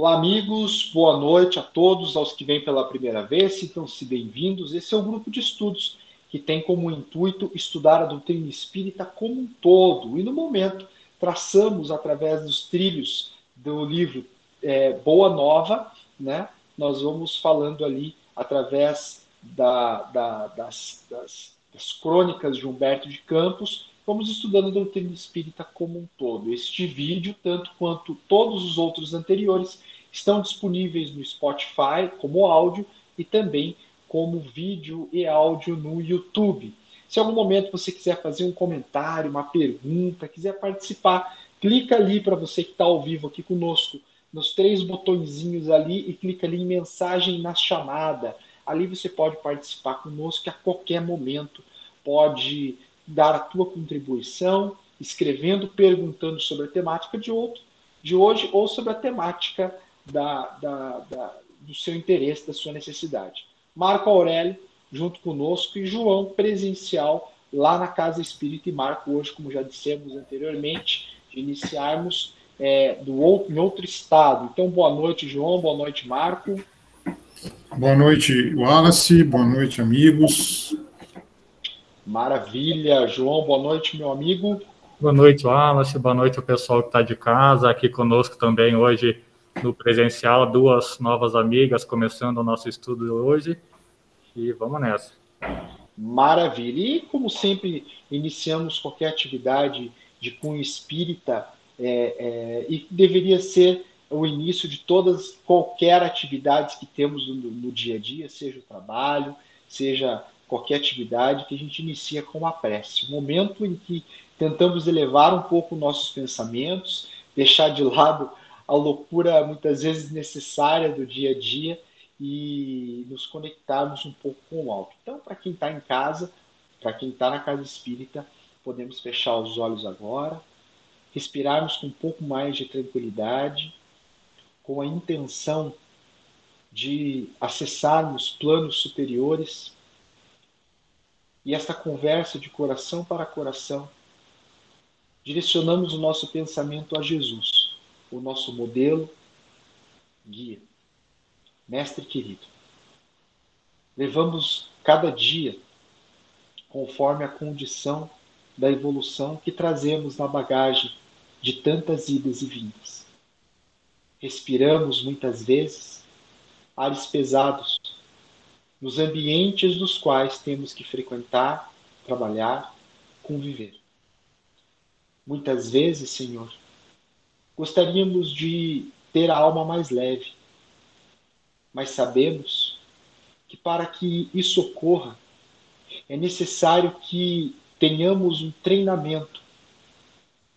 Olá, amigos, boa noite a todos, aos que vêm pela primeira vez, sintam-se bem-vindos. Esse é o grupo de estudos que tem como intuito estudar a doutrina espírita como um todo. E no momento, traçamos através dos trilhos do livro é, Boa Nova, né? Nós vamos falando ali através da, da, das, das, das crônicas de Humberto de Campos, vamos estudando a doutrina espírita como um todo. Este vídeo, tanto quanto todos os outros anteriores, estão disponíveis no Spotify como áudio e também como vídeo e áudio no YouTube. Se em algum momento você quiser fazer um comentário, uma pergunta, quiser participar, clica ali para você que está ao vivo aqui conosco, nos três botõezinhos ali e clica ali em mensagem na chamada. Ali você pode participar conosco a qualquer momento, pode dar a tua contribuição, escrevendo, perguntando sobre a temática de outro, de hoje ou sobre a temática da, da, da, do seu interesse, da sua necessidade. Marco Aurélio, junto conosco, e João, presencial, lá na Casa Espírita, e Marco, hoje, como já dissemos anteriormente, de iniciarmos é, do outro, em outro estado. Então, boa noite, João, boa noite, Marco. Boa noite, Wallace, boa noite, amigos. Maravilha. João, boa noite, meu amigo. Boa noite, Wallace. Boa noite ao pessoal que está de casa, aqui conosco também hoje no presencial, duas novas amigas começando o nosso estudo hoje. E vamos nessa. Maravilha. E como sempre, iniciamos qualquer atividade de cunho espírita é, é, e deveria ser o início de todas, qualquer atividade que temos no, no dia a dia, seja o trabalho, seja qualquer atividade que a gente inicia com uma prece. O momento em que tentamos elevar um pouco nossos pensamentos, deixar de lado a loucura muitas vezes necessária do dia a dia e nos conectarmos um pouco com o alto. Então, para quem está em casa, para quem está na casa espírita, podemos fechar os olhos agora, respirarmos com um pouco mais de tranquilidade, com a intenção de acessarmos planos superiores e esta conversa de coração para coração, direcionamos o nosso pensamento a Jesus, o nosso modelo, guia, mestre querido. Levamos cada dia conforme a condição da evolução que trazemos na bagagem de tantas idas e vindas. Respiramos muitas vezes ares pesados nos ambientes dos quais temos que frequentar, trabalhar, conviver. Muitas vezes, Senhor, gostaríamos de ter a alma mais leve, mas sabemos que para que isso ocorra, é necessário que tenhamos um treinamento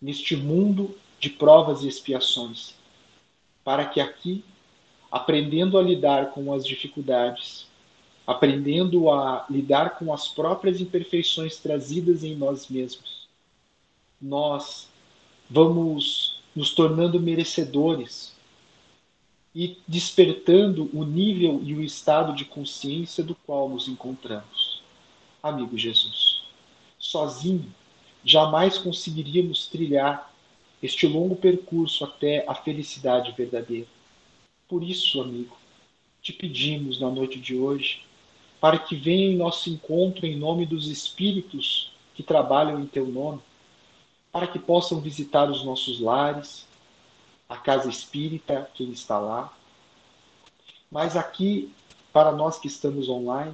neste mundo de provas e expiações, para que aqui, aprendendo a lidar com as dificuldades, aprendendo a lidar com as próprias imperfeições trazidas em nós mesmos, nós vamos nos tornando merecedores e despertando o nível e o estado de consciência do qual nos encontramos. Amigo Jesus, sozinho jamais conseguiríamos trilhar este longo percurso até a felicidade verdadeira. Por isso, amigo, te pedimos na noite de hoje para que venha em nosso encontro em nome dos espíritos que trabalham em teu nome, para que possam visitar os nossos lares, a casa espírita, quem está lá. Mas aqui, para nós que estamos online,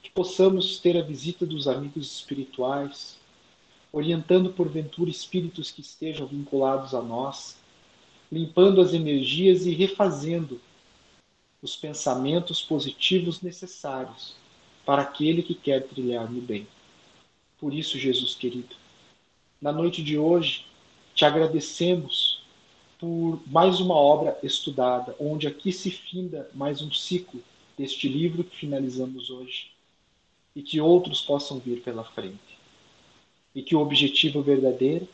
que possamos ter a visita dos amigos espirituais, orientando porventura espíritos que estejam vinculados a nós, limpando as energias e refazendo os pensamentos positivos necessários para aquele que quer trilhar no bem. Por isso, Jesus querido, na noite de hoje, te agradecemos por mais uma obra estudada, onde aqui se finda mais um ciclo deste livro que finalizamos hoje, e que outros possam vir pela frente. E que o objetivo verdadeiro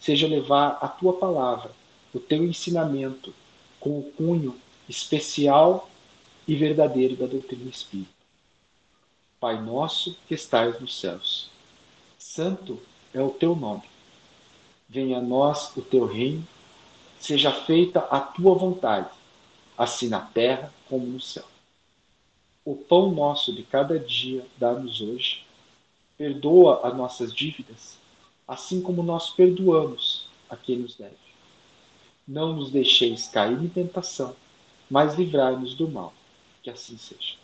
seja levar a tua palavra, o teu ensinamento, com o cunho especial e verdadeiro da doutrina espírita. Pai nosso que estais nos céus, santo é o teu nome. Venha a nós o teu reino, seja feita a tua vontade, assim na terra como no céu. O pão nosso de cada dia dá-nos hoje. Perdoa as nossas dívidas, assim como nós perdoamos a quem nos deve. Não nos deixeis cair em tentação, mas livrai-nos do mal. Que assim seja.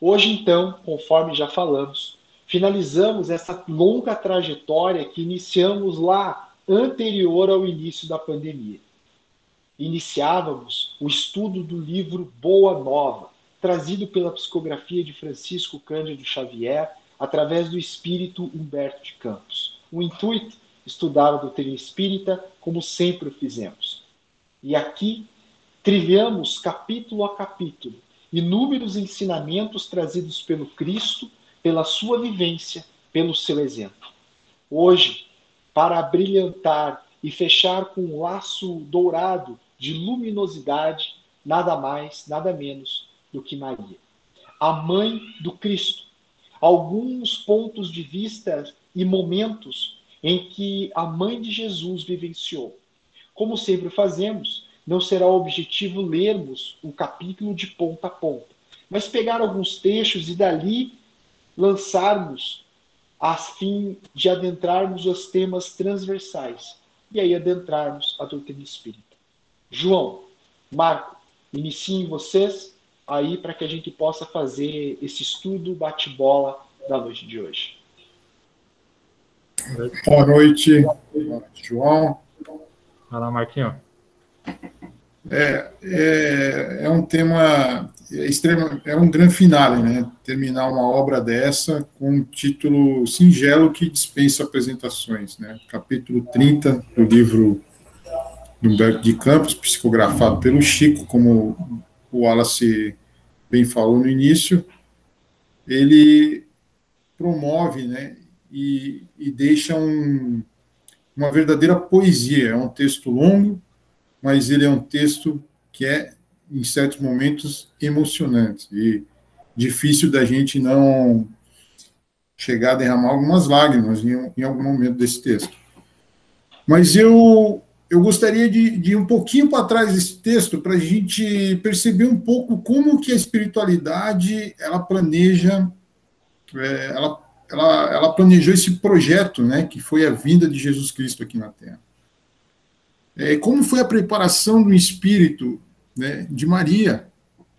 Hoje, então, conforme já falamos, finalizamos essa longa trajetória que iniciamos lá anterior ao início da pandemia iniciávamos o estudo do livro Boa Nova, trazido pela psicografia de Francisco Cândido Xavier, através do espírito Humberto de Campos. O intuito, estudar a doutrina espírita como sempre o fizemos. E aqui trilhamos capítulo a capítulo inúmeros ensinamentos trazidos pelo Cristo, pela sua vivência, pelo seu exemplo. Hoje, para brilhantar e fechar com um laço dourado de luminosidade, nada mais, nada menos do que Maria, a mãe do Cristo. Alguns pontos de vista e momentos em que a mãe de Jesus vivenciou. Como sempre fazemos, não será o objetivo lermos o capítulo de ponta a ponta, mas pegar alguns textos e dali lançarmos a fim de adentrarmos os temas transversais e aí adentrarmos a doutrina espírita. João, Marco, iniciem vocês aí para que a gente possa fazer esse estudo bate-bola da noite de hoje. Boa noite, Boa noite João. Vai lá, Marquinho. É, é, é um tema extremo, é um grande finale, né? Terminar uma obra dessa com um título singelo que dispensa apresentações, né? Capítulo 30 do livro de Humberto de Campos, psicografado pelo Chico, como o Wallace bem falou no início, ele promove né, e, e deixa um, uma verdadeira poesia. É um texto longo, mas ele é um texto que é, em certos momentos, emocionante e difícil da gente não chegar a derramar algumas lágrimas em, em algum momento desse texto. Mas eu eu gostaria de, de ir um pouquinho para trás desse texto para a gente perceber um pouco como que a espiritualidade ela planeja, é, ela, ela, ela planejou esse projeto, né, que foi a vinda de Jesus Cristo aqui na Terra. É, como foi a preparação do espírito né, de Maria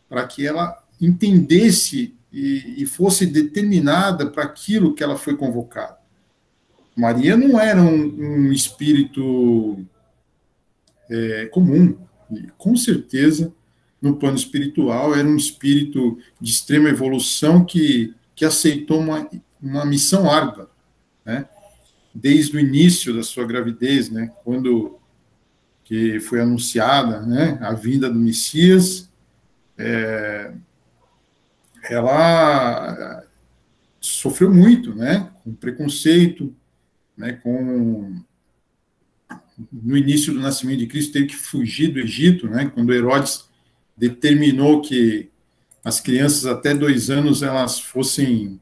para que ela entendesse e, e fosse determinada para aquilo que ela foi convocada. Maria não era um, um espírito é, comum. E, com certeza, no plano espiritual, era um espírito de extrema evolução que, que aceitou uma, uma missão árdua, né? desde o início da sua gravidez, né? quando que foi anunciada né? a vinda do Messias, é, ela sofreu muito, né? com preconceito, né? com no início do nascimento de Cristo, teve que fugir do Egito, né? Quando Herodes determinou que as crianças até dois anos elas fossem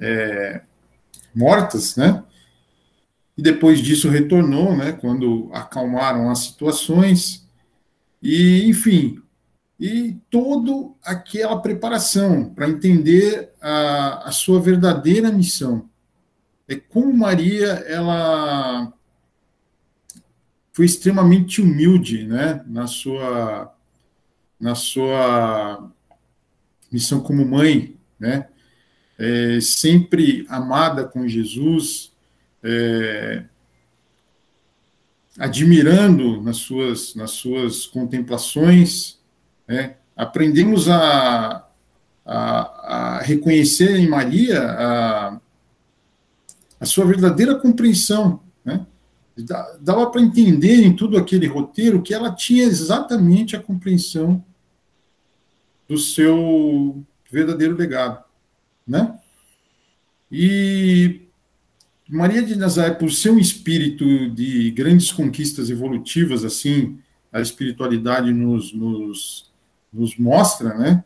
é, mortas, né? E depois disso retornou, né? Quando acalmaram as situações e, enfim, e toda aquela preparação para entender a, a sua verdadeira missão. É como Maria ela foi extremamente humilde, né, na sua na sua missão como mãe, né, é, sempre amada com Jesus, é, admirando nas suas nas suas contemplações, né, aprendemos a, a, a reconhecer em Maria a, a sua verdadeira compreensão, né? dava para entender em tudo aquele roteiro que ela tinha exatamente a compreensão do seu verdadeiro legado, né? E Maria de Nazaré, por ser um espírito de grandes conquistas evolutivas, assim, a espiritualidade nos, nos, nos mostra, né?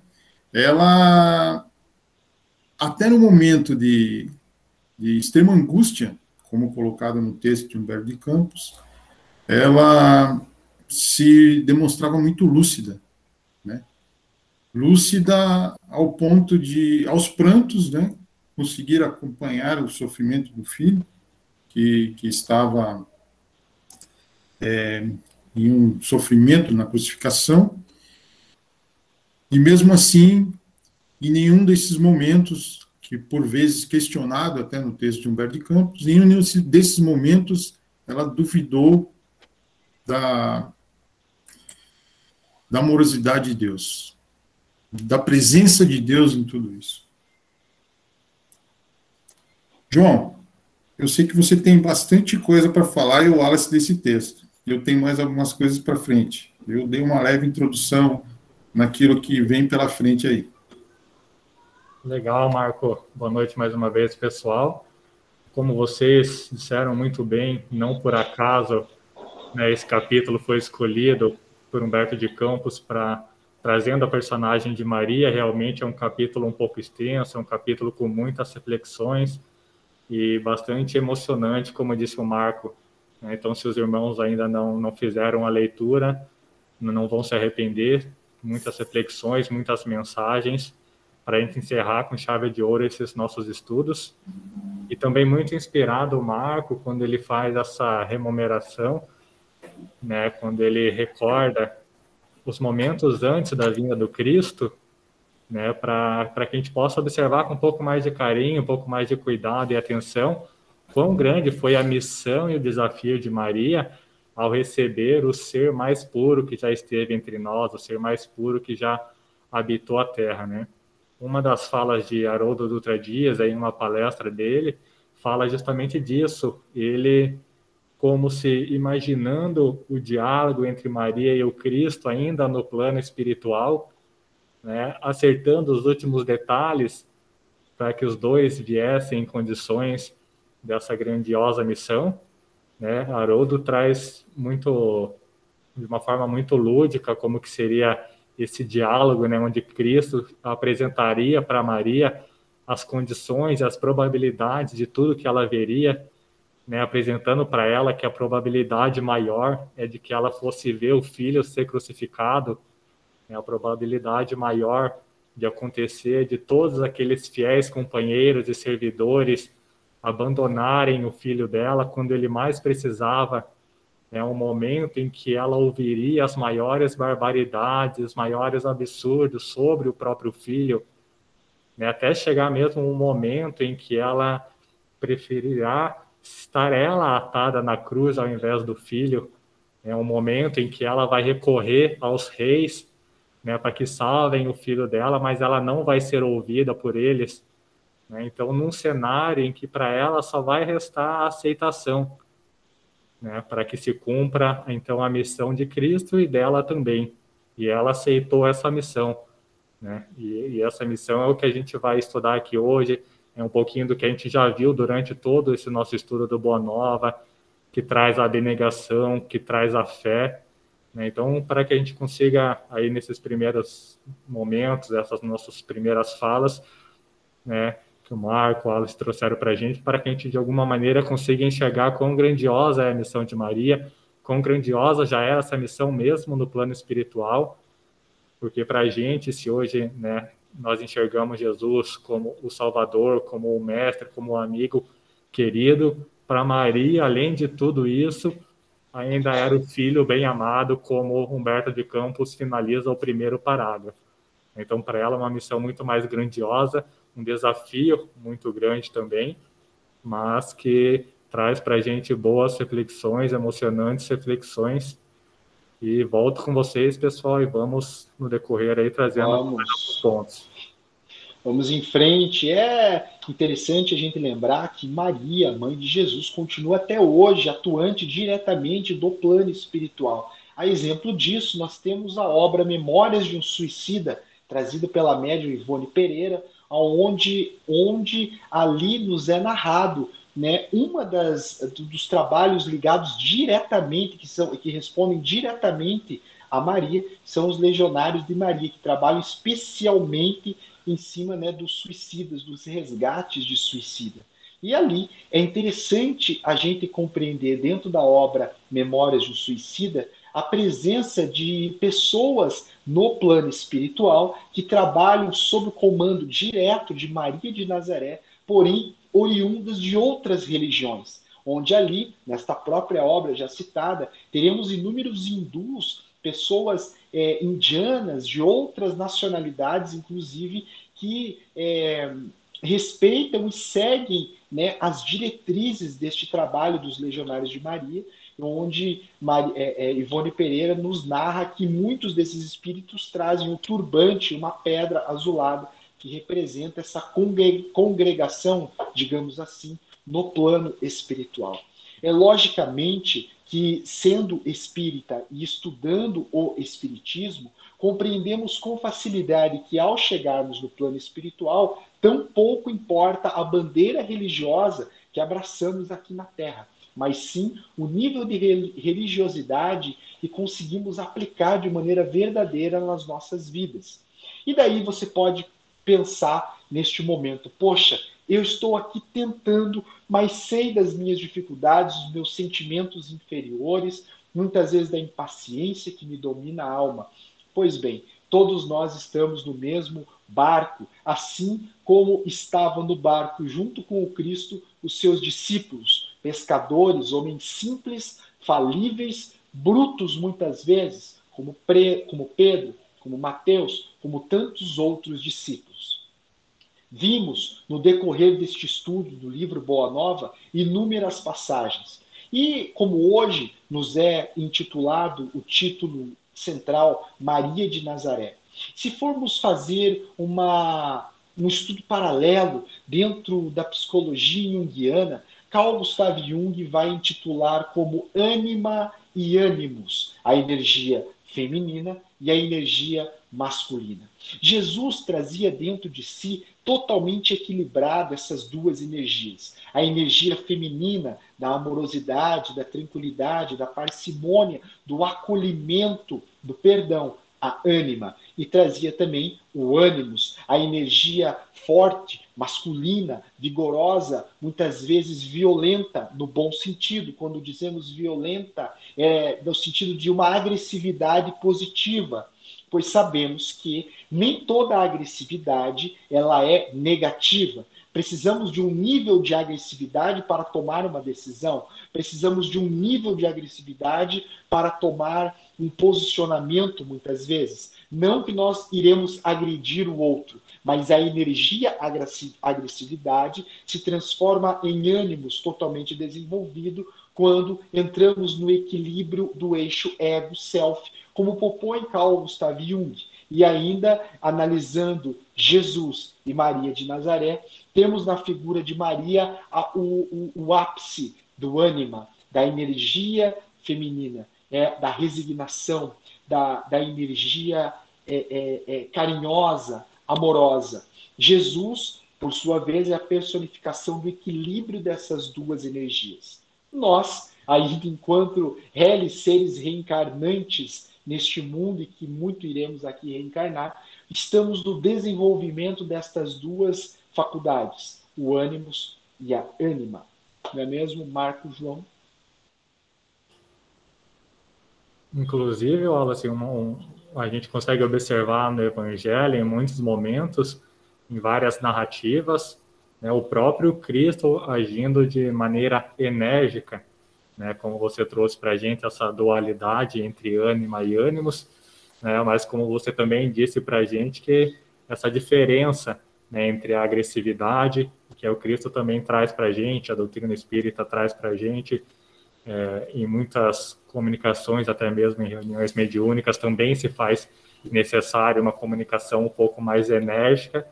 Ela, até no momento de, de extrema angústia, como colocado no texto de Humberto de Campos, ela se demonstrava muito lúcida, né? Lúcida ao ponto de, aos prantos, né? Conseguir acompanhar o sofrimento do filho, que, que estava é, em um sofrimento na crucificação, e mesmo assim, em nenhum desses momentos, que por vezes questionado até no texto de Humberto de Campos, em nenhum desses momentos ela duvidou da, da amorosidade de Deus, da presença de Deus em tudo isso. João, eu sei que você tem bastante coisa para falar e o Wallace desse texto. Eu tenho mais algumas coisas para frente. Eu dei uma leve introdução naquilo que vem pela frente aí. Legal, Marco. Boa noite mais uma vez, pessoal. Como vocês disseram muito bem, não por acaso né, esse capítulo foi escolhido por Humberto de Campos para trazendo a personagem de Maria. Realmente é um capítulo um pouco extenso, é um capítulo com muitas reflexões e bastante emocionante, como disse o Marco. Né. Então, se os irmãos ainda não, não fizeram a leitura, não vão se arrepender. Muitas reflexões, muitas mensagens para a gente encerrar com chave de ouro esses nossos estudos. E também muito inspirado o Marco quando ele faz essa remuneração, né, quando ele recorda os momentos antes da vinda do Cristo, né, para que a gente possa observar com um pouco mais de carinho, um pouco mais de cuidado e atenção, quão grande foi a missão e o desafio de Maria ao receber o ser mais puro que já esteve entre nós, o ser mais puro que já habitou a terra, né? uma das falas de Haroldo Dutra Dias, em uma palestra dele, fala justamente disso. Ele, como se imaginando o diálogo entre Maria e o Cristo, ainda no plano espiritual, né, acertando os últimos detalhes para que os dois viessem em condições dessa grandiosa missão. Né? Haroldo traz muito, de uma forma muito lúdica, como que seria esse diálogo, né, onde Cristo apresentaria para Maria as condições as probabilidades de tudo que ela veria, né, apresentando para ela que a probabilidade maior é de que ela fosse ver o filho ser crucificado, né, a probabilidade maior de acontecer de todos aqueles fiéis companheiros e servidores abandonarem o filho dela quando ele mais precisava é um momento em que ela ouviria as maiores barbaridades, os maiores absurdos sobre o próprio filho, né? até chegar mesmo um momento em que ela preferirá estar ela atada na cruz ao invés do filho. É um momento em que ela vai recorrer aos reis né, para que salvem o filho dela, mas ela não vai ser ouvida por eles. Né? Então, num cenário em que para ela só vai restar a aceitação né, para que se cumpra então a missão de Cristo e dela também. E ela aceitou essa missão, né? E, e, essa missão é o que a gente vai estudar aqui hoje, é um pouquinho do que a gente já viu durante todo esse nosso estudo do Boa Nova, que traz a abnegação, que traz a fé. Né? Então, para que a gente consiga aí nesses primeiros momentos, essas nossas primeiras falas, né, que o Marco, o Alice trouxeram para a gente, para que a gente, de alguma maneira, consiga enxergar quão grandiosa é a missão de Maria, quão grandiosa já é essa missão mesmo no plano espiritual, porque para a gente, se hoje né, nós enxergamos Jesus como o Salvador, como o Mestre, como o amigo querido, para Maria, além de tudo isso, ainda era o filho bem amado, como Humberto de Campos finaliza o primeiro parágrafo. Então, para ela, é uma missão muito mais grandiosa, um desafio muito grande também, mas que traz para a gente boas reflexões, emocionantes reflexões. E volto com vocês, pessoal, e vamos no decorrer aí trazendo alguns pontos. Vamos em frente. É interessante a gente lembrar que Maria, mãe de Jesus, continua até hoje atuante diretamente do plano espiritual. A exemplo disso, nós temos a obra Memórias de um Suicida, trazida pela médium Ivone Pereira, onde, onde ali nos é narrado né, uma das dos trabalhos ligados diretamente que são que respondem diretamente a Maria são os legionários de Maria que trabalham especialmente em cima né, dos suicidas, dos resgates de suicida. E ali é interessante a gente compreender, dentro da obra Memórias de um Suicida, a presença de pessoas no plano espiritual que trabalham sob o comando direto de Maria de Nazaré, porém oriundas de outras religiões, onde ali, nesta própria obra já citada, teremos inúmeros hindus, pessoas é, indianas de outras nacionalidades, inclusive, que é, respeitam e seguem né, as diretrizes deste trabalho dos Legionários de Maria, onde é, é, Ivone Pereira nos narra que muitos desses espíritos trazem um turbante, uma pedra azulada, que representa essa congregação, digamos assim, no plano espiritual. É logicamente que, sendo espírita e estudando o espiritismo, compreendemos com facilidade que, ao chegarmos no plano espiritual, tão pouco importa a bandeira religiosa que abraçamos aqui na Terra, mas sim o nível de religiosidade que conseguimos aplicar de maneira verdadeira nas nossas vidas. E daí você pode pensar neste momento: poxa, eu estou aqui tentando, mas sei das minhas dificuldades, dos meus sentimentos inferiores, muitas vezes da impaciência que me domina a alma. Pois bem, todos nós estamos no mesmo barco, assim como estavam no barco junto com o Cristo os seus discípulos, pescadores, homens simples, falíveis, brutos muitas vezes, como, como Pedro, como Mateus, como tantos outros discípulos. Vimos no decorrer deste estudo do livro Boa Nova inúmeras passagens. E como hoje nos é intitulado o título central Maria de Nazaré, se formos fazer uma, um estudo paralelo dentro da psicologia junguiana, Carl Gustav Jung vai intitular como ânima e ânimos a energia feminina e a energia masculina. Jesus trazia dentro de si totalmente equilibrado essas duas energias. A energia feminina da amorosidade, da tranquilidade, da parcimônia, do acolhimento, do perdão, a ânima. E trazia também o ânimos, a energia forte, masculina, vigorosa, muitas vezes violenta, no bom sentido. Quando dizemos violenta, é no sentido de uma agressividade positiva pois sabemos que nem toda agressividade ela é negativa. Precisamos de um nível de agressividade para tomar uma decisão. Precisamos de um nível de agressividade para tomar um posicionamento, muitas vezes. Não que nós iremos agredir o outro, mas a energia agressividade se transforma em ânimos totalmente desenvolvido quando entramos no equilíbrio do eixo ego-self, como propõe Carl Gustav Jung. E ainda, analisando Jesus e Maria de Nazaré, temos na figura de Maria a, o, o, o, ápice do ânima, da energia feminina, é, da resignação, da, da energia é, é, é carinhosa, amorosa. Jesus, por sua vez, é a personificação do equilíbrio dessas duas energias. Nós, ainda enquanto réis seres reencarnantes neste mundo e que muito iremos aqui reencarnar, estamos no desenvolvimento destas duas faculdades, o ânimos e a ânima. Não é mesmo, Marco João? Inclusive, assim, um, um, a gente consegue observar no Evangelho, em muitos momentos, em várias narrativas, né, o próprio Cristo agindo de maneira enérgica né, como você trouxe para a gente essa dualidade entre ânima e ânimos, né, mas como você também disse para a gente que essa diferença né, entre a agressividade, que é o Cristo também traz para a gente, a doutrina espírita traz para a gente, é, em muitas comunicações, até mesmo em reuniões mediúnicas, também se faz necessário uma comunicação um pouco mais enérgica,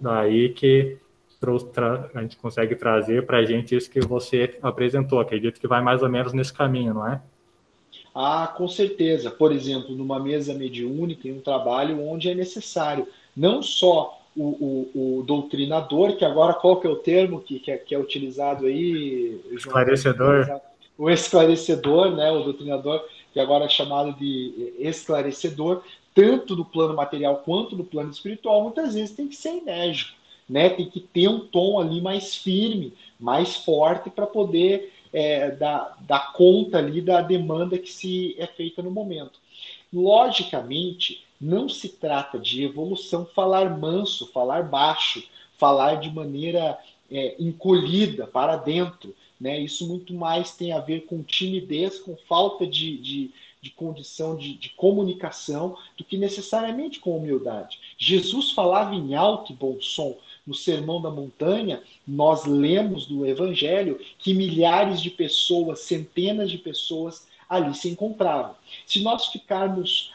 daí que a gente consegue trazer para a gente isso que você apresentou. Acredito que vai mais ou menos nesse caminho, não é? Ah, com certeza. Por exemplo, numa mesa mediúnica, em um trabalho onde é necessário não só o, o, o doutrinador, que agora qual que é o termo que, que, é, que é utilizado aí? Esclarecedor. O esclarecedor, né? O doutrinador, que agora é chamado de esclarecedor, tanto no plano material quanto no plano espiritual, muitas vezes tem que ser enérgico né? Tem que ter um tom ali mais firme, mais forte para poder é, dar, dar conta ali da demanda que se é feita no momento. Logicamente, não se trata de evolução falar manso, falar baixo, falar de maneira é, encolhida para dentro. Né? Isso muito mais tem a ver com timidez, com falta de, de, de condição de, de, comunicação, do que necessariamente com humildade. Jesus falava em alto e bom som. No Sermão da Montanha, nós lemos do Evangelho que milhares de pessoas, centenas de pessoas ali se encontravam. Se nós ficarmos,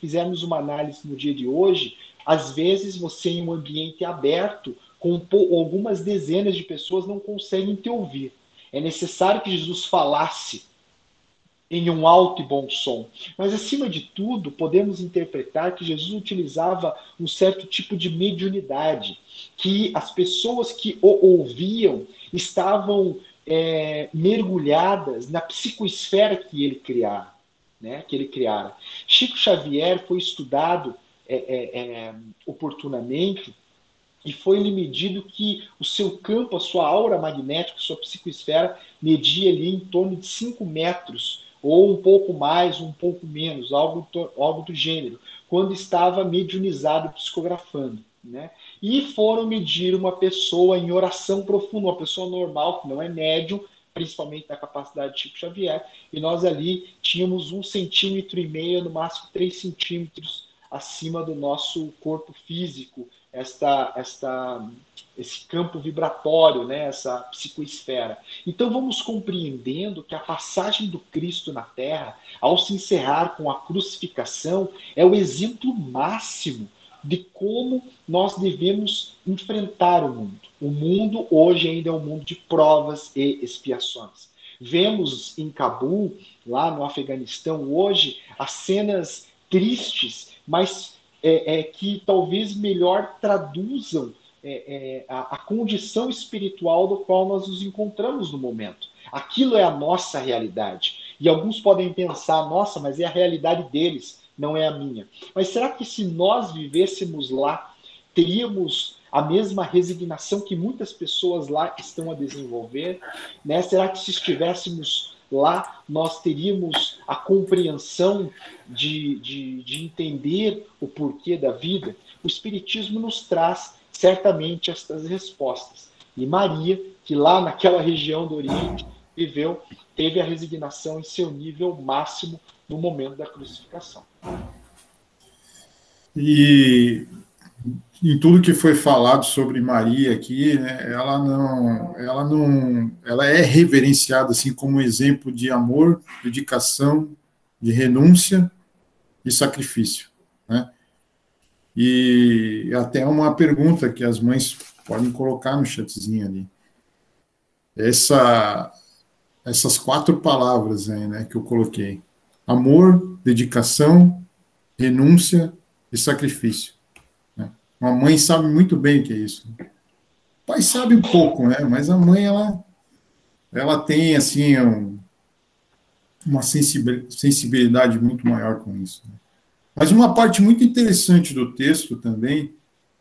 fizermos uma análise no dia de hoje, às vezes você em um ambiente aberto, com algumas dezenas de pessoas não conseguem te ouvir. É necessário que Jesus falasse em um alto e bom som. Mas, acima de tudo, podemos interpretar que Jesus utilizava um certo tipo de mediunidade, que as pessoas que o ouviam estavam é, mergulhadas na psicoesfera que ele criara, né, que ele criara. Chico Xavier foi estudado é, é, é oportunamente e foi-lhe medido que o seu campo, a sua aura magnética, sua psicoesfera, media ali em torno de 5 metros, ou um pouco mais, um pouco menos, algo, algo do gênero, quando estava mediunizado psicografando. Né? E foram medir uma pessoa em oração profunda, uma pessoa normal, que não é médium, principalmente na capacidade de Chico Xavier, e nós ali tínhamos um centímetro e meio, no máximo três centímetros acima do nosso corpo físico, esta, esta, esse campo vibratório, né, essa psicoesfera. Então vamos compreendendo que a passagem do Cristo na Terra, ao se encerrar com a crucificação, é o exemplo máximo de como nós devemos enfrentar o mundo. O mundo hoje ainda é um mundo de provas e expiações. Vemos em Cabul, lá no Afeganistão, hoje, as cenas tristes, mas é, é, que talvez melhor traduzam é, é, a, a, condição espiritual do qual nós nos encontramos no momento. Aquilo é a nossa realidade. E alguns podem pensar, nossa, mas é a realidade deles, não é a minha. Mas será que se nós vivêssemos lá, teríamos a mesma resignação que muitas pessoas lá estão a desenvolver? Né? Será que se estivéssemos lá nós teríamos a compreensão de, de, de entender o porquê da vida, o Espiritismo nos traz certamente estas respostas. E Maria, que lá naquela região do Oriente viveu, teve a resignação em seu nível máximo no momento da crucificação. E em tudo que foi falado sobre Maria aqui, né, ela não, ela não, ela é reverenciada assim como exemplo de amor, dedicação, de renúncia e sacrifício, né? E até uma pergunta que as mães podem colocar no chatzinho ali. Essa, essas quatro palavras aí, né, que eu coloquei: amor, dedicação, renúncia e sacrifício uma mãe sabe muito bem o que é isso. O pai sabe um pouco, né? Mas a mãe, ela, ela tem, assim, um, uma sensibilidade muito maior com isso. Né? Mas uma parte muito interessante do texto também,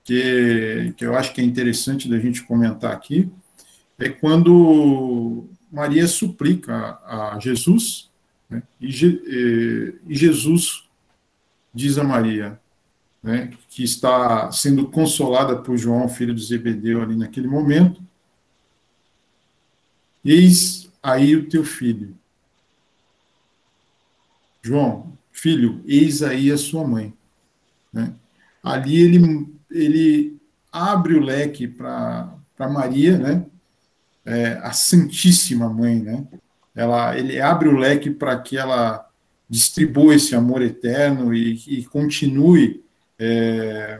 que, que eu acho que é interessante da gente comentar aqui, é quando Maria suplica a, Jesus, né? e, e Jesus diz a Maria: né, que está sendo consolada por João, filho de Zebedeu, ali naquele momento. Eis aí o teu filho. João, filho, eis aí a sua mãe. Né? Ali ele, ele abre o leque para Maria, né? É, a Santíssima Mãe, né? Ela, ele abre o leque para que ela distribua esse amor eterno e, e continue é,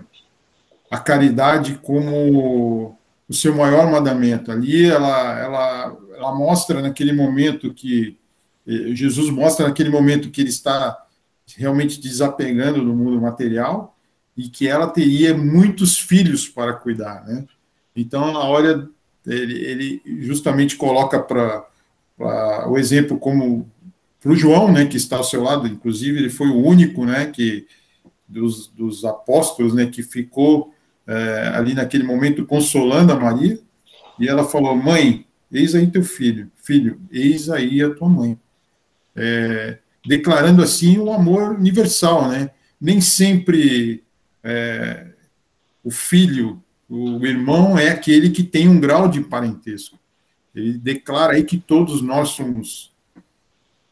a caridade como o seu maior mandamento. Ali ela, ela, ela mostra naquele momento que eh, Jesus mostra naquele momento que ele está realmente desapegando do mundo material e que ela teria muitos filhos para cuidar, né? Então, na hora ele, ele justamente coloca para o exemplo como para o João, né, que está ao seu lado, inclusive ele foi o único, né, que dos, dos apóstolos, né, que ficou é, ali naquele momento consolando a Maria, e ela falou: Mãe, eis aí teu filho, filho, eis aí a tua mãe. É, declarando assim o amor universal, né? Nem sempre é, o filho, o irmão é aquele que tem um grau de parentesco. Ele declara aí que todos nós somos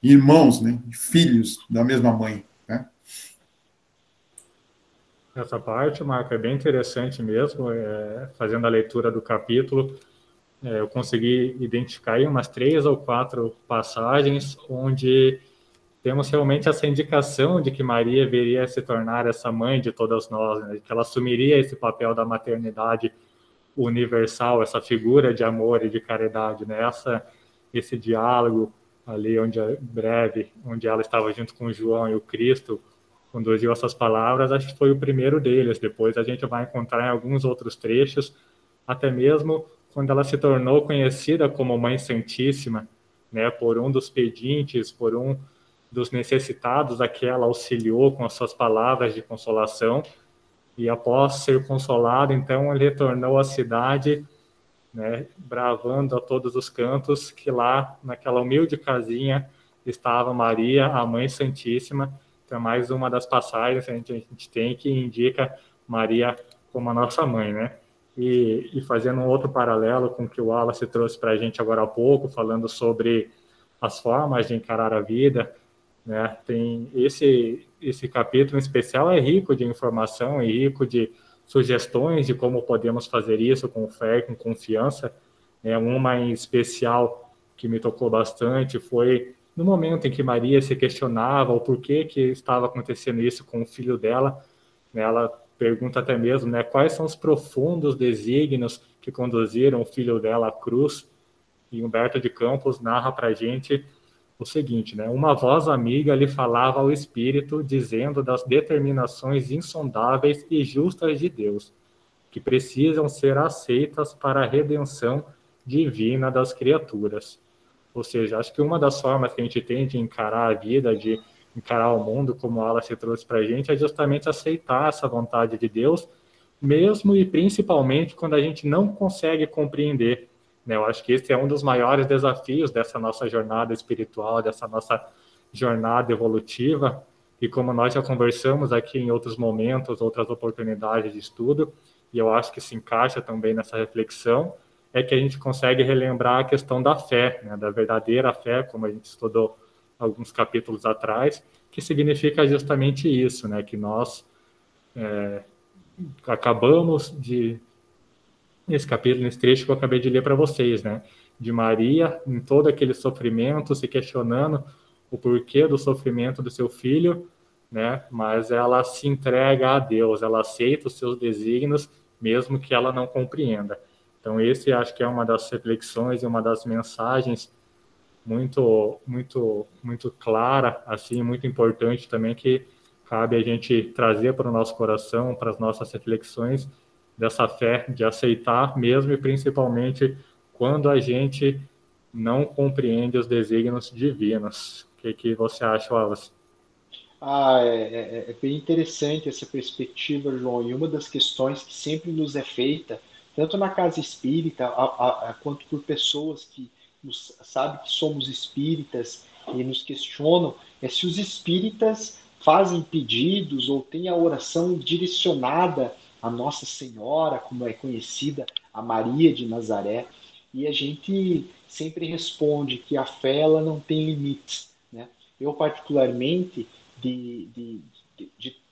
irmãos, né? Filhos da mesma mãe. Essa parte, Marco, é bem interessante mesmo. É, fazendo a leitura do capítulo, é, eu consegui identificar aí umas três ou quatro passagens onde temos realmente essa indicação de que Maria viria se tornar essa mãe de todas nós, né? que ela assumiria esse papel da maternidade universal, essa figura de amor e de caridade, né? esse diálogo ali onde breve, onde ela estava junto com João e o Cristo, conduziu essas palavras, acho que foi o primeiro deles. Depois a gente vai encontrar em alguns outros trechos, até mesmo quando ela se tornou conhecida como Mãe Santíssima, né, por um dos pedintes, por um dos necessitados a que ela auxiliou com as suas palavras de consolação. E após ser consolado, então ele retornou à cidade, né, bravando a todos os cantos que lá, naquela humilde casinha, estava Maria, a Mãe Santíssima. Então, mais uma das passagens que a gente, a gente tem que indica Maria como a nossa mãe, né? E, e fazendo um outro paralelo com o que o Wallace trouxe para a gente agora há pouco, falando sobre as formas de encarar a vida, né? Tem esse esse capítulo em especial é rico de informação e rico de sugestões de como podemos fazer isso com fé, com confiança. Né? Uma em especial que me tocou bastante foi no momento em que Maria se questionava o porquê que estava acontecendo isso com o filho dela. Né? Ela pergunta até mesmo né, quais são os profundos desígnios que conduziram o filho dela à cruz. E Humberto de Campos narra para gente o seguinte, né? Uma voz amiga lhe falava ao espírito, dizendo das determinações insondáveis e justas de Deus, que precisam ser aceitas para a redenção divina das criaturas. Ou seja, acho que uma das formas que a gente tem de encarar a vida, de encarar o mundo, como ela se trouxe para a gente, é justamente aceitar essa vontade de Deus, mesmo e principalmente quando a gente não consegue compreender né? Eu acho que esse é um dos maiores desafios dessa nossa jornada espiritual, dessa nossa jornada evolutiva. E como nós já conversamos aqui em outros momentos, outras oportunidades de estudo, e eu acho que se encaixa também nessa reflexão, é que a gente consegue relembrar a questão da fé, né? da verdadeira fé, como a gente estudou alguns capítulos atrás, que significa justamente isso, né? que nós é, acabamos de nesse capítulo, nesse trecho que eu acabei de ler para vocês, né? De Maria, em todo aquele sofrimento, se questionando o porquê do sofrimento do seu filho, né? Mas ela se entrega a Deus, ela aceita os seus desígnios, mesmo que ela não compreenda. Então, esse acho que é uma das reflexões e uma das mensagens muito, muito, muito clara, assim, muito importante também que cabe a gente trazer para o nosso coração, para as nossas reflexões dessa fé de aceitar mesmo e principalmente quando a gente não compreende os desígnios divinos. O que, que você acha, Wallace? Ah, é, é, é, bem interessante essa perspectiva, João. E uma das questões que sempre nos é feita, tanto na casa espírita, a, a, a, quanto por pessoas que nos, sabem que somos espíritas e nos questionam, é se os espíritas fazem pedidos ou têm a oração direcionada a Nossa Senhora, como é conhecida, a Maria de Nazaré, e a gente sempre responde que a fé ela não tem limites. Né? Eu, particularmente, de, de,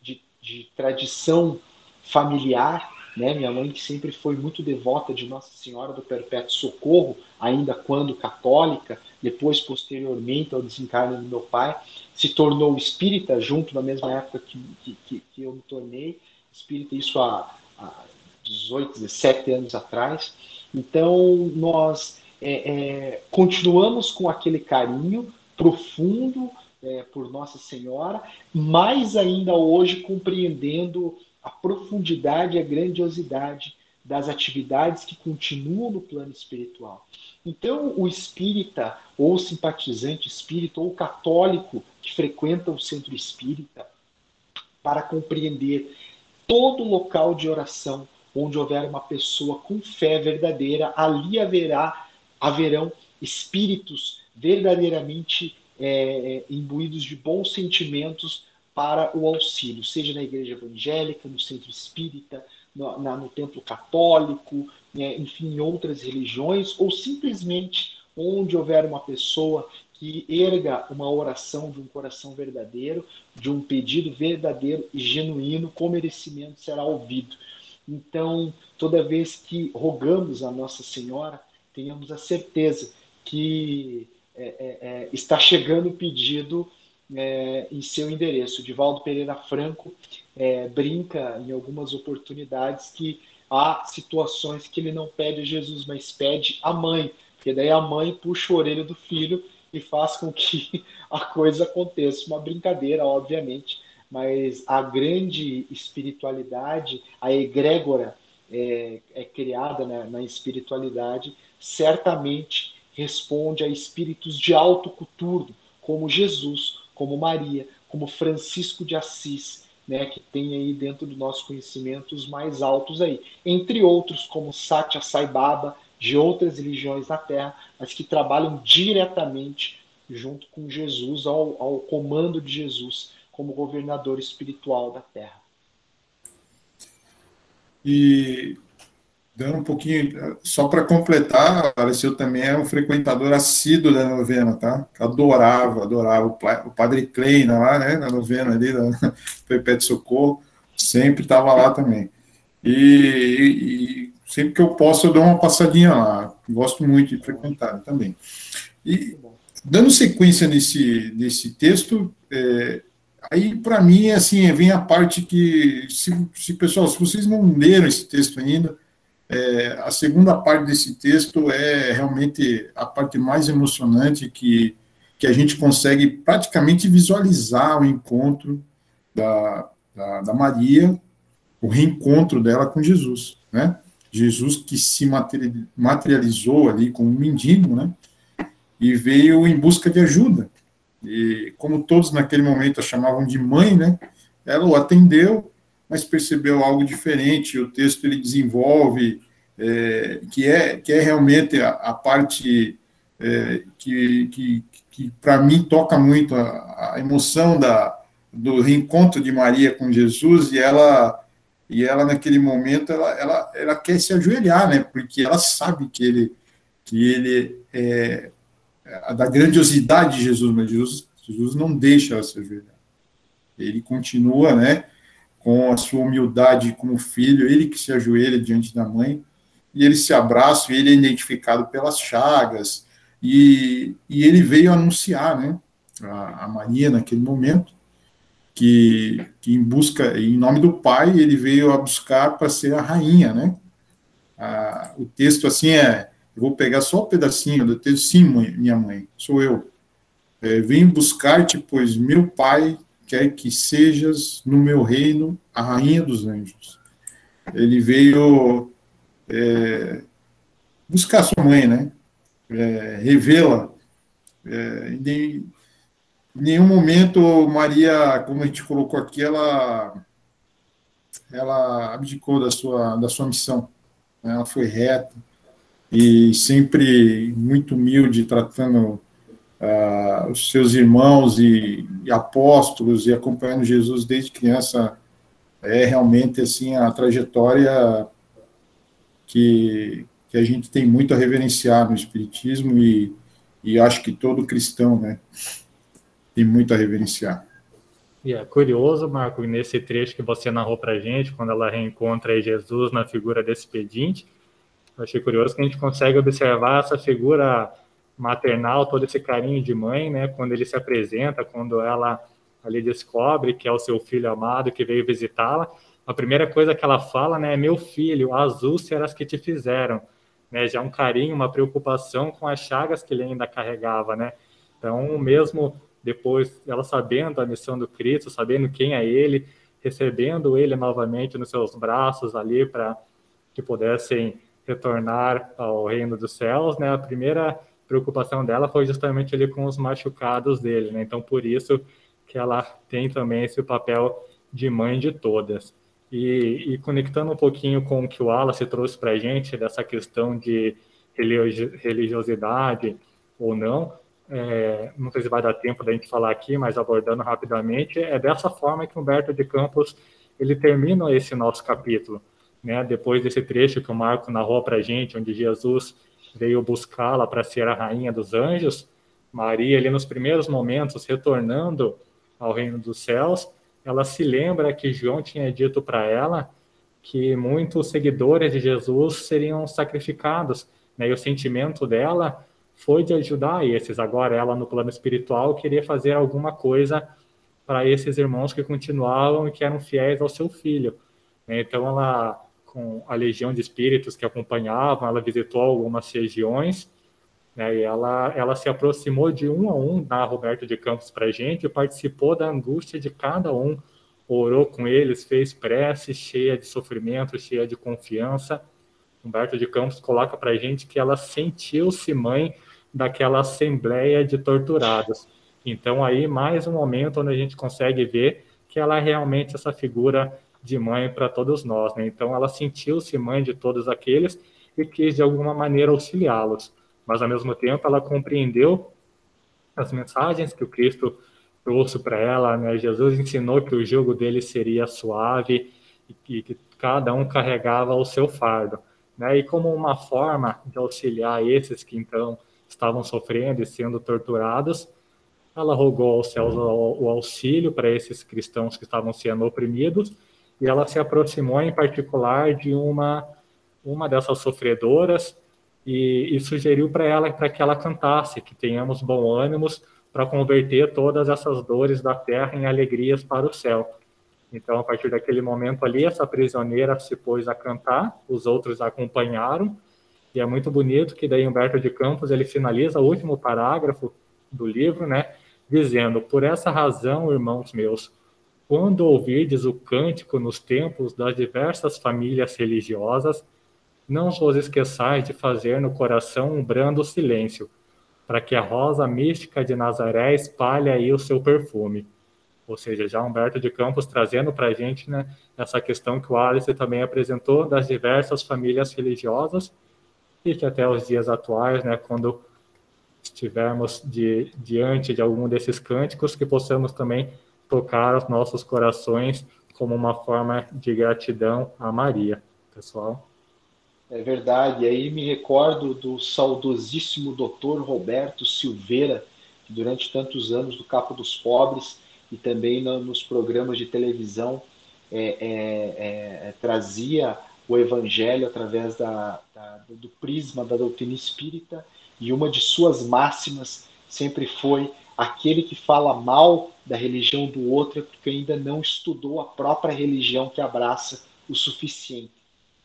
de, de tradição familiar, né? minha mãe que sempre foi muito devota de Nossa Senhora do Perpétuo Socorro, ainda quando católica, depois, posteriormente, ao desencarne do meu pai, se tornou espírita, junto na mesma época que, que, que eu me tornei, espírita, isso há, há 18, 17 anos atrás. Então, nós é, é, continuamos com aquele carinho profundo é, por Nossa Senhora, mais ainda hoje compreendendo a profundidade e a grandiosidade das atividades que continuam no plano espiritual. Então, o espírita, ou simpatizante espírita, ou católico que frequenta o centro espírita, para compreender todo local de oração onde houver uma pessoa com fé verdadeira, ali haverá haverão espíritos verdadeiramente é, imbuídos de bons sentimentos para o auxílio, seja na igreja evangélica, no centro espírita, no, na, no templo católico, né, enfim, em outras religiões, ou simplesmente onde houver uma pessoa que erga uma oração de um coração verdadeiro, de um pedido verdadeiro e genuíno, com merecimento será ouvido. Então, toda vez que rogamos a Nossa Senhora, tenhamos a certeza que é, é, é está chegando o pedido é, em seu endereço. Divaldo Pereira Franco é, brinca em algumas oportunidades que há situações que ele não pede a Jesus, mas pede a mãe, porque daí a mãe puxa a orelha do filho e faz com que a coisa aconteça. Uma brincadeira, obviamente, mas a grande espiritualidade, a egrégora é, é criada né, na espiritualidade, certamente responde a espíritos de alto coturno, como Jesus, como Maria, como Francisco de Assis, né, que tem aí dentro do nosso conhecimento os mais altos aí, entre outros como Satya Sai Baba, de outras religiões na Terra, mas que trabalham diretamente junto com Jesus, ao, ao comando de Jesus como governador espiritual da Terra. E dando um pouquinho, só para completar, apareceu também é um frequentador assíduo da novena, tá? Adorava, adorava o padre Kleina lá, né, na novena ali, da Perpétuo Socorro, sempre estava lá também. E, e, sempre que eu posso, eu dou uma passadinha lá. Gosto muito de frequentar também. E dando sequência nesse, nesse texto, é, aí para mim, assim, vem a parte que, se, se, pessoal, se vocês não leram esse texto ainda, é, a segunda parte desse texto é realmente a parte mais emocionante que, que a gente consegue praticamente visualizar o encontro da, da, da Maria, o reencontro dela com Jesus, né? Jesus que se materializou ali como um mendigo, né? E veio em busca de ajuda. E como todos naquele momento a chamavam de mãe, né? Ela o atendeu, mas percebeu algo diferente. O texto ele desenvolve é, que é que é realmente a, a parte é, que, que, que para mim toca muito a, a emoção da do reencontro de Maria com Jesus e ela e ela naquele momento ela, ela, ela quer se ajoelhar, né? Porque ela sabe que ele que ele é, da grandiosidade de Jesus, mas Jesus, Jesus não deixa ela se ajoelhar. Ele continua, né? Com a sua humildade como filho, ele que se ajoelha diante da mãe e eles se abraçam e ele é identificado pelas chagas e, e ele veio anunciar, né? A, a Maria naquele momento que, que em busca, em nome do pai, ele veio a buscar para ser a rainha, né? Ah, o texto assim é, eu vou pegar só um pedacinho do texto, sim, mãe, minha mãe, sou eu. É, Venho buscar-te, pois meu pai quer que sejas no meu reino a rainha dos anjos. Ele veio é, buscar sua mãe, né? É, revê-la. É, em nenhum momento Maria, como a gente colocou aqui, ela ela abdicou da sua da sua missão. Né? Ela foi reta e sempre muito humilde, tratando uh, os seus irmãos e, e, apóstolos e acompanhando Jesus desde criança. É realmente assim a trajetória que, que a gente tem muito a reverenciar no Espiritismo e, e acho que todo cristão, né? tem muito a reverenciar. E é curioso, Marco, nesse trecho que você narrou para gente, quando ela reencontra Jesus na figura desse pedinte, achei curioso que a gente consegue observar essa figura maternal, todo esse carinho de mãe, né? Quando ele se apresenta, quando ela ali descobre que é o seu filho amado que veio visitá-la, a primeira coisa que ela fala, né, é meu filho, as úlceras que te fizeram, né? Já um carinho, uma preocupação com as chagas que ele ainda carregava, né? Então, mesmo depois ela sabendo a missão do Cristo, sabendo quem é ele, recebendo ele novamente nos seus braços ali para que pudessem retornar ao reino dos céus, né? A primeira preocupação dela foi justamente ali com os machucados dele, né? Então por isso que ela tem também esse papel de mãe de todas. E, e, conectando um pouquinho com o que o Wallace trouxe para a gente, dessa questão de religiosidade ou não, é, não sei se vai dar tempo da gente falar aqui, mas abordando rapidamente, é dessa forma que Humberto de Campos ele termina esse nosso capítulo, né? Depois desse trecho que o Marco narrou para a gente, onde Jesus veio buscá-la para ser a rainha dos anjos, Maria, ali nos primeiros momentos, retornando ao reino dos céus, ela se lembra que João tinha dito para ela que muitos seguidores de Jesus seriam sacrificados, né? E o sentimento dela foi de ajudar esses. Agora, ela, no plano espiritual, queria fazer alguma coisa para esses irmãos que continuavam e que eram fiéis ao seu filho. Né? Então, ela, com a legião de espíritos que acompanhavam, ela visitou algumas regiões né? e ela, ela se aproximou de um a um, na Roberto de Campos para a gente, participou da angústia de cada um, orou com eles, fez prece cheia de sofrimento, cheia de confiança. Humberto de Campos coloca para a gente que ela sentiu-se mãe daquela assembleia de torturados. Então, aí, mais um momento onde a gente consegue ver que ela é realmente essa figura de mãe para todos nós. Né? Então, ela sentiu-se mãe de todos aqueles e quis, de alguma maneira, auxiliá-los. Mas, ao mesmo tempo, ela compreendeu as mensagens que o Cristo trouxe para ela. Né? Jesus ensinou que o jugo dele seria suave e que cada um carregava o seu fardo. Né? E como uma forma de auxiliar esses que, então, estavam sofrendo e sendo torturados, ela rogou aos céus o auxílio para esses cristãos que estavam sendo oprimidos, e ela se aproximou em particular de uma, uma dessas sofredoras e, e sugeriu para ela para que ela cantasse, que tenhamos bom ânimo para converter todas essas dores da terra em alegrias para o céu. Então, a partir daquele momento ali, essa prisioneira se pôs a cantar, os outros acompanharam, e é muito bonito que daí Humberto de Campos ele finaliza o último parágrafo do livro, né, dizendo: Por essa razão, irmãos meus, quando ouvirdes o cântico nos templos das diversas famílias religiosas, não vos esqueçais de fazer no coração um brando silêncio, para que a rosa mística de Nazaré espalhe aí o seu perfume. Ou seja, já Humberto de Campos trazendo para a gente né, essa questão que o Alice também apresentou das diversas famílias religiosas e que até os dias atuais, né, quando estivermos de, diante de algum desses cânticos, que possamos também tocar os nossos corações como uma forma de gratidão a Maria, pessoal. É verdade. E aí me recordo do saudosíssimo doutor Roberto Silveira, que durante tantos anos do Capo dos Pobres e também nos programas de televisão é, é, é, trazia o Evangelho através da, da, do prisma da doutrina espírita, e uma de suas máximas sempre foi: aquele que fala mal da religião do outro é porque ainda não estudou a própria religião que abraça o suficiente.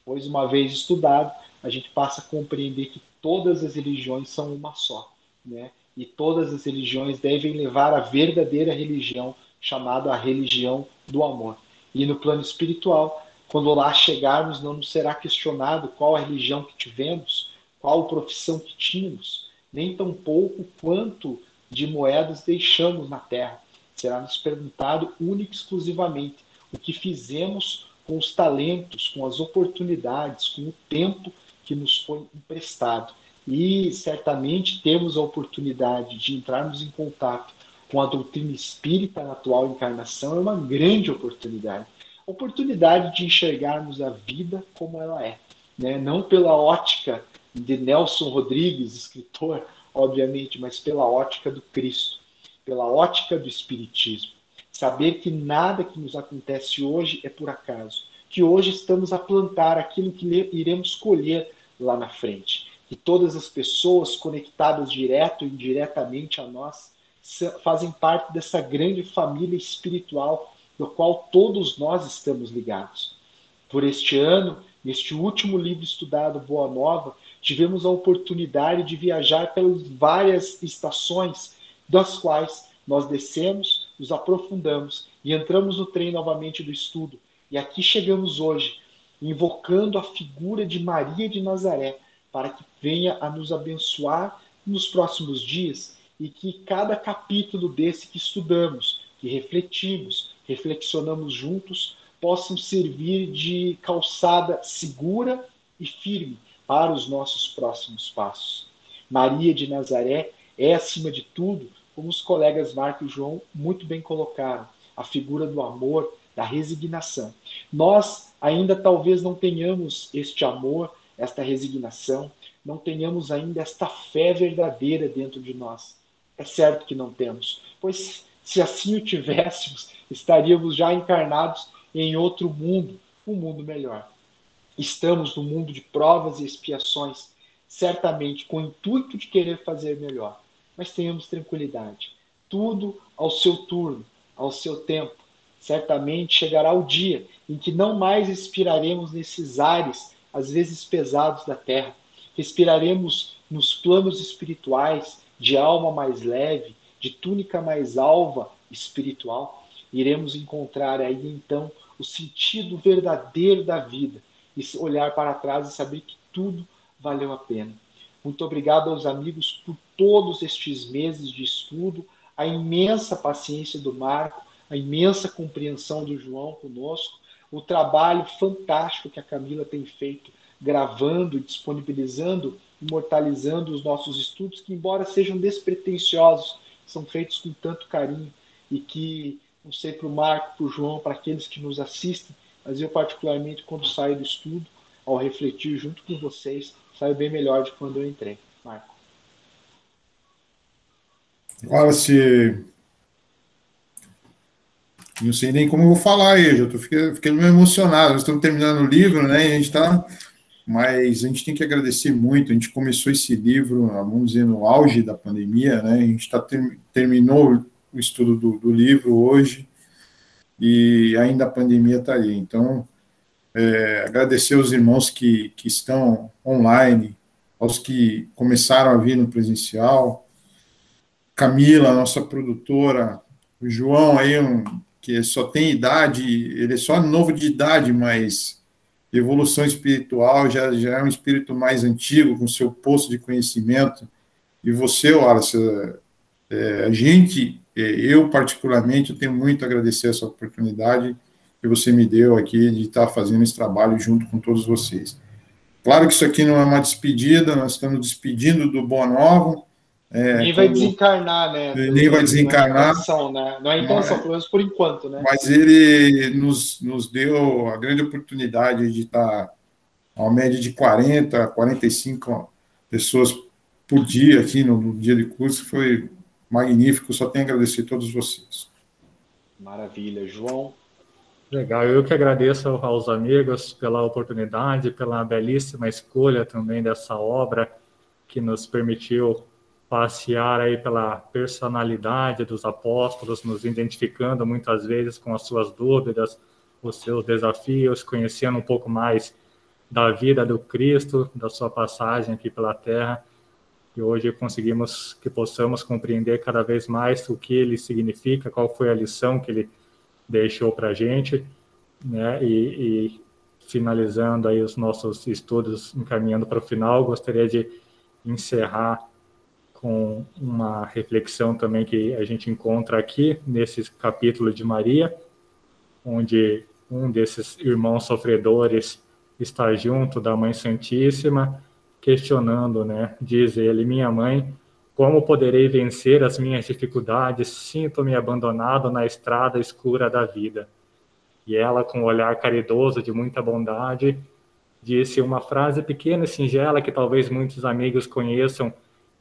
Pois, uma vez estudado, a gente passa a compreender que todas as religiões são uma só, né? E todas as religiões devem levar a verdadeira religião, chamada a religião do amor. E no plano espiritual, quando lá chegarmos, não nos será questionado qual a religião que tivemos, qual profissão que tínhamos, nem tampouco quanto de moedas deixamos na terra. Será nos perguntado única e exclusivamente o que fizemos com os talentos, com as oportunidades, com o tempo que nos foi emprestado. E certamente temos a oportunidade de entrarmos em contato com a doutrina espírita na atual encarnação, é uma grande oportunidade oportunidade de enxergarmos a vida como ela é, né? não pela ótica de Nelson Rodrigues, escritor, obviamente, mas pela ótica do Cristo, pela ótica do Espiritismo. Saber que nada que nos acontece hoje é por acaso, que hoje estamos a plantar aquilo que iremos colher lá na frente. E todas as pessoas conectadas direto e indiretamente a nós fazem parte dessa grande família espiritual no qual todos nós estamos ligados. Por este ano, neste último livro estudado, Boa Nova, tivemos a oportunidade de viajar pelas várias estações, das quais nós descemos, nos aprofundamos e entramos no trem novamente do estudo. E aqui chegamos hoje, invocando a figura de Maria de Nazaré, para que venha a nos abençoar nos próximos dias e que cada capítulo desse que estudamos, que refletimos, reflexionamos juntos, possam servir de calçada segura e firme para os nossos próximos passos. Maria de Nazaré é, acima de tudo, como os colegas Marco e João muito bem colocaram, a figura do amor, da resignação. Nós ainda talvez não tenhamos este amor, esta resignação, não tenhamos ainda esta fé verdadeira dentro de nós. É certo que não temos, pois se assim o tivéssemos, estaríamos já encarnados em outro mundo, um mundo melhor. Estamos no mundo de provas e expiações, certamente com o intuito de querer fazer melhor. Mas tenhamos tranquilidade. Tudo ao seu turno, ao seu tempo. Certamente chegará o dia em que não mais respiraremos nesses ares, às vezes pesados da terra. Respiraremos nos planos espirituais, de alma mais leve, de túnica mais alva espiritual. Iremos encontrar aí então o sentido verdadeiro da vida e olhar para trás e saber que tudo valeu a pena. Muito obrigado aos amigos por todos estes meses de estudo, a imensa paciência do Marco, a imensa compreensão do João conosco, o trabalho fantástico que a Camila tem feito, gravando, disponibilizando, imortalizando os nossos estudos, que, embora sejam despretensiosos, são feitos com tanto carinho e que, não sei para o Marco, para o João, para aqueles que nos assistem, mas eu, particularmente, quando saio do estudo, ao refletir junto com vocês, saio bem melhor de quando eu entrei. Marco. Olha, se. Não sei nem como eu vou falar aí, já estou ficando meio emocionado. Nós estamos terminando o livro, né? E a gente está. Mas a gente tem que agradecer muito. A gente começou esse livro, vamos dizer, no auge da pandemia, né? A gente tá, terminou o estudo do, do livro hoje e ainda a pandemia está aí. Então, é, agradecer aos irmãos que, que estão online, aos que começaram a vir no presencial, Camila, nossa produtora, o João aí, um, que só tem idade, ele é só novo de idade, mas evolução espiritual já, já é um espírito mais antigo, com seu poço de conhecimento. E você, Wallace, é, a gente é, eu, particularmente, tenho muito a agradecer essa oportunidade que você me deu aqui de estar fazendo esse trabalho junto com todos vocês. Claro que isso aqui não é uma despedida, nós estamos despedindo do Boa Nova. É, nem vai desencarnar, né? Nem vai desencarnar. Não é intenção, né? Não é intenção, pelo menos por enquanto, né? Mas ele nos, nos deu a grande oportunidade de estar a uma média de 40, 45 pessoas por dia aqui no, no dia de curso, foi magnífico, só tenho a agradecer a todos vocês. Maravilha, João. Legal, eu que agradeço aos amigos pela oportunidade, pela belíssima escolha também dessa obra que nos permitiu passear aí pela personalidade dos apóstolos, nos identificando muitas vezes com as suas dúvidas, os seus desafios, conhecendo um pouco mais da vida do Cristo, da sua passagem aqui pela terra e hoje conseguimos que possamos compreender cada vez mais o que ele significa, qual foi a lição que ele deixou para a gente, né? E, e, finalizando aí os nossos estudos, encaminhando para o final, gostaria de encerrar com uma reflexão também que a gente encontra aqui nesse capítulo de Maria, onde um desses irmãos sofredores está junto da Mãe Santíssima questionando, né? Diz ele: Minha mãe, como poderei vencer as minhas dificuldades? Sinto-me abandonado na estrada escura da vida. E ela, com um olhar caridoso de muita bondade, disse uma frase pequena e singela que talvez muitos amigos conheçam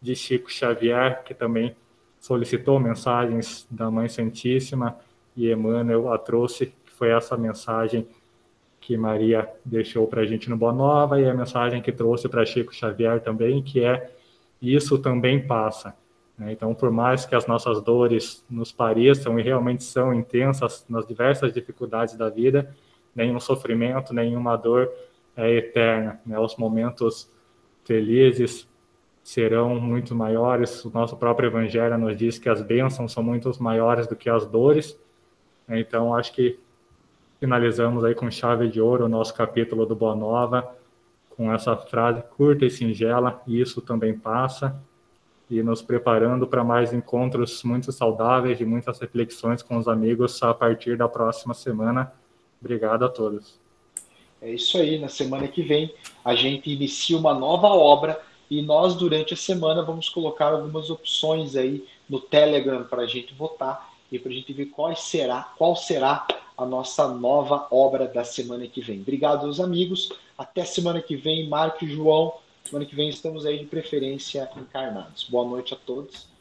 de Chico Xavier, que também solicitou mensagens da Mãe Santíssima e Emmanuel a trouxe, que foi essa mensagem que Maria deixou para a gente no Boa Nova e a mensagem que trouxe para Chico Xavier também, que é isso também passa. Né? Então, por mais que as nossas dores nos pareçam e realmente são intensas nas diversas dificuldades da vida, nenhum sofrimento, nenhuma dor é eterna. Né? Os momentos felizes serão muito maiores. O nosso próprio Evangelho nos diz que as bênçãos são muito maiores do que as dores. Então, acho que finalizamos aí com chave de ouro o nosso capítulo do Boa Nova, com essa frase curta e singela, isso também passa, e nos preparando para mais encontros muito saudáveis e muitas reflexões com os amigos a partir da próxima semana, Obrigado a todos. É isso aí. Na semana que vem a gente inicia uma nova obra e nós durante a semana vamos colocar algumas opções aí no Telegram para a gente votar e para a gente ver qual será, qual será a nossa nova obra da semana que vem. Obrigado aos amigos. Até semana que vem, Marco e João. Semana que vem estamos aí de preferência encarnados. Boa noite a todos